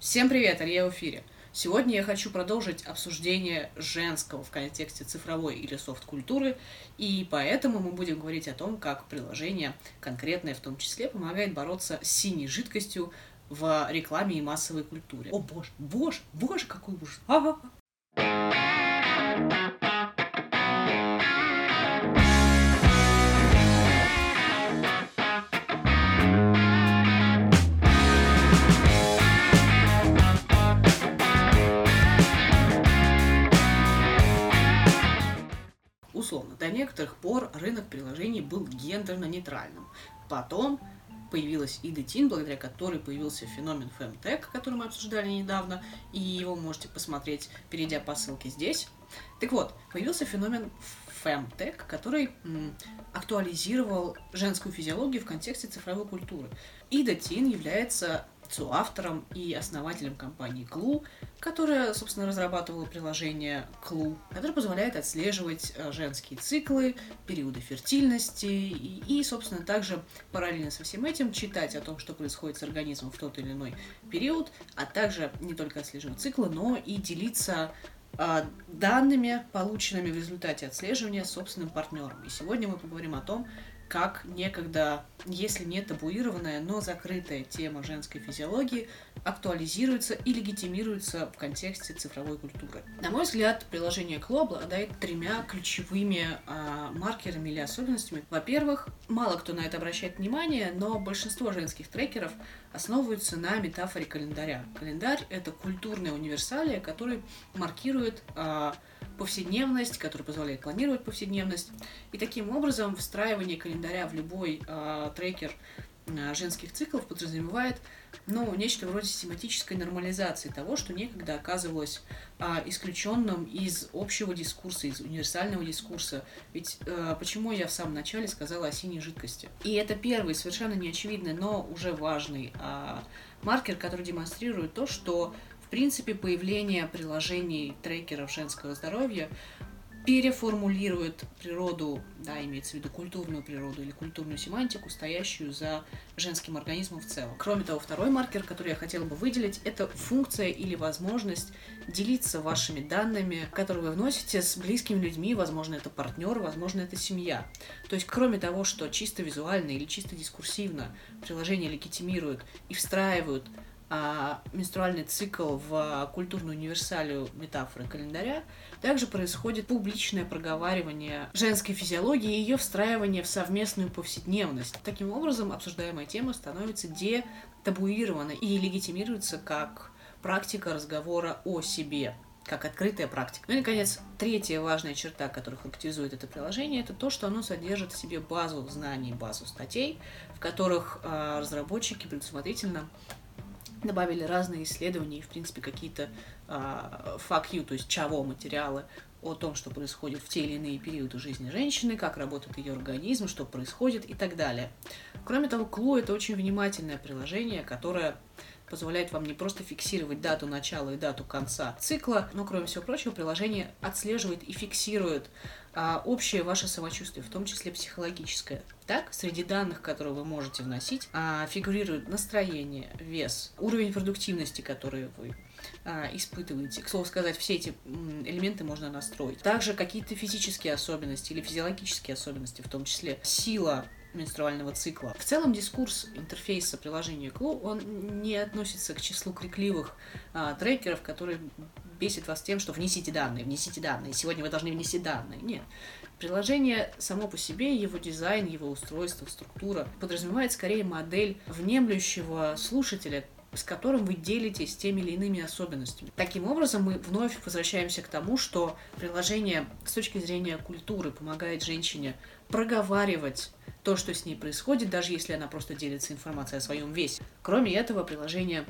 Всем привет, Илья в эфире. Сегодня я хочу продолжить обсуждение женского в контексте цифровой или софт-культуры, и поэтому мы будем говорить о том, как приложение, конкретное в том числе, помогает бороться с синей жидкостью в рекламе и массовой культуре. О боже, боже, боже, какой ужас. Ага. Условно, до некоторых пор рынок приложений был гендерно-нейтральным. Потом появилась Ида Тин, благодаря которой появился феномен Femtech, который мы обсуждали недавно, и его можете посмотреть, перейдя по ссылке здесь. Так вот, появился феномен Femtech, который м, актуализировал женскую физиологию в контексте цифровой культуры. Ида Тин является соавтором и основателем компании Clue, которая, собственно, разрабатывала приложение Clue, которое позволяет отслеживать э, женские циклы, периоды фертильности и, и, собственно, также параллельно со всем этим читать о том, что происходит с организмом в тот или иной период, а также не только отслеживать циклы, но и делиться э, данными, полученными в результате отслеживания собственным партнером. И сегодня мы поговорим о том, как некогда, если не табуированная, но закрытая тема женской физиологии актуализируется и легитимируется в контексте цифровой культуры. На мой взгляд, приложение Кло обладает тремя ключевыми а, маркерами или особенностями. Во-первых, мало кто на это обращает внимание, но большинство женских трекеров основываются на метафоре календаря. Календарь — это культурная универсалия, который маркирует а, повседневность, который позволяет планировать повседневность. И таким образом встраивание календаря в любой э, трекер э, женских циклов подразумевает ну, нечто вроде систематической нормализации того, что некогда оказывалось а, исключенным из общего дискурса, из универсального дискурса. Ведь а, почему я в самом начале сказала о синей жидкости? И это первый, совершенно неочевидный, но уже важный а, маркер, который демонстрирует то, что принципе, появление приложений трекеров женского здоровья переформулирует природу, да, имеется в виду культурную природу или культурную семантику, стоящую за женским организмом в целом. Кроме того, второй маркер, который я хотела бы выделить, это функция или возможность делиться вашими данными, которые вы вносите с близкими людьми, возможно, это партнер, возможно, это семья. То есть, кроме того, что чисто визуально или чисто дискурсивно приложения легитимируют и встраивают а, менструальный цикл в культурную универсалию метафоры календаря, также происходит публичное проговаривание женской физиологии и ее встраивание в совместную повседневность. Таким образом, обсуждаемая тема становится детабуированной и легитимируется как практика разговора о себе как открытая практика. Ну и, наконец, третья важная черта, которая характеризует это приложение, это то, что оно содержит в себе базу знаний, базу статей, в которых э, разработчики предусмотрительно добавили разные исследования и, в принципе, какие-то э, то есть чего материалы о том, что происходит в те или иные периоды жизни женщины, как работает ее организм, что происходит и так далее. Кроме того, Клу — это очень внимательное приложение, которое позволяет вам не просто фиксировать дату начала и дату конца цикла, но, кроме всего прочего, приложение отслеживает и фиксирует а, общее ваше самочувствие, в том числе психологическое. Так, среди данных, которые вы можете вносить, а, фигурирует настроение, вес, уровень продуктивности, который вы а, испытываете. К слову сказать, все эти элементы можно настроить. Также какие-то физические особенности или физиологические особенности, в том числе сила менструального цикла. В целом дискурс интерфейса приложения Clue, он не относится к числу крикливых а, трекеров, которые бесит вас тем, что внесите данные, внесите данные, сегодня вы должны внести данные. Нет. Приложение само по себе, его дизайн, его устройство, структура подразумевает скорее модель внемлющего слушателя, с которым вы делитесь теми или иными особенностями. Таким образом, мы вновь возвращаемся к тому, что приложение с точки зрения культуры помогает женщине проговаривать то, что с ней происходит, даже если она просто делится информацией о своем весе. Кроме этого, приложение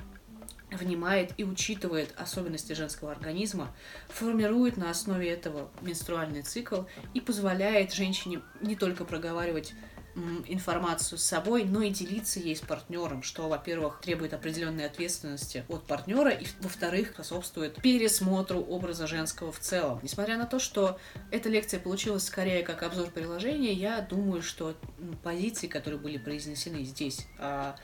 внимает и учитывает особенности женского организма, формирует на основе этого менструальный цикл и позволяет женщине не только проговаривать информацию с собой, но и делиться ей с партнером, что, во-первых, требует определенной ответственности от партнера, и, во-вторых, способствует пересмотру образа женского в целом. Несмотря на то, что эта лекция получилась скорее как обзор приложения, я думаю, что позиции, которые были произнесены здесь, а,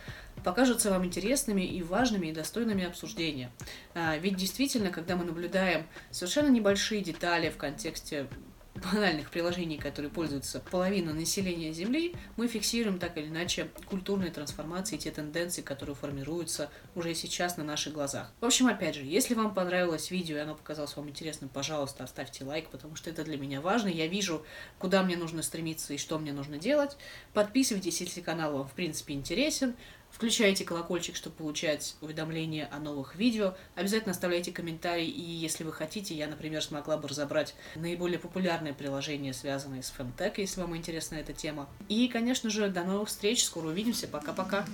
покажутся вам интересными и важными и достойными обсуждения. А, ведь действительно, когда мы наблюдаем совершенно небольшие детали в контексте банальных приложений, которые пользуются половина населения Земли, мы фиксируем так или иначе культурные трансформации, те тенденции, которые формируются уже сейчас на наших глазах. В общем, опять же, если вам понравилось видео и оно показалось вам интересным, пожалуйста, оставьте лайк, потому что это для меня важно. Я вижу, куда мне нужно стремиться и что мне нужно делать. Подписывайтесь, если канал вам в принципе интересен. Включайте колокольчик, чтобы получать уведомления о новых видео. Обязательно оставляйте комментарии, и если вы хотите, я, например, смогла бы разобрать наиболее популярные приложения, связанные с Femtech, если вам интересна эта тема. И, конечно же, до новых встреч, скоро увидимся, пока-пока.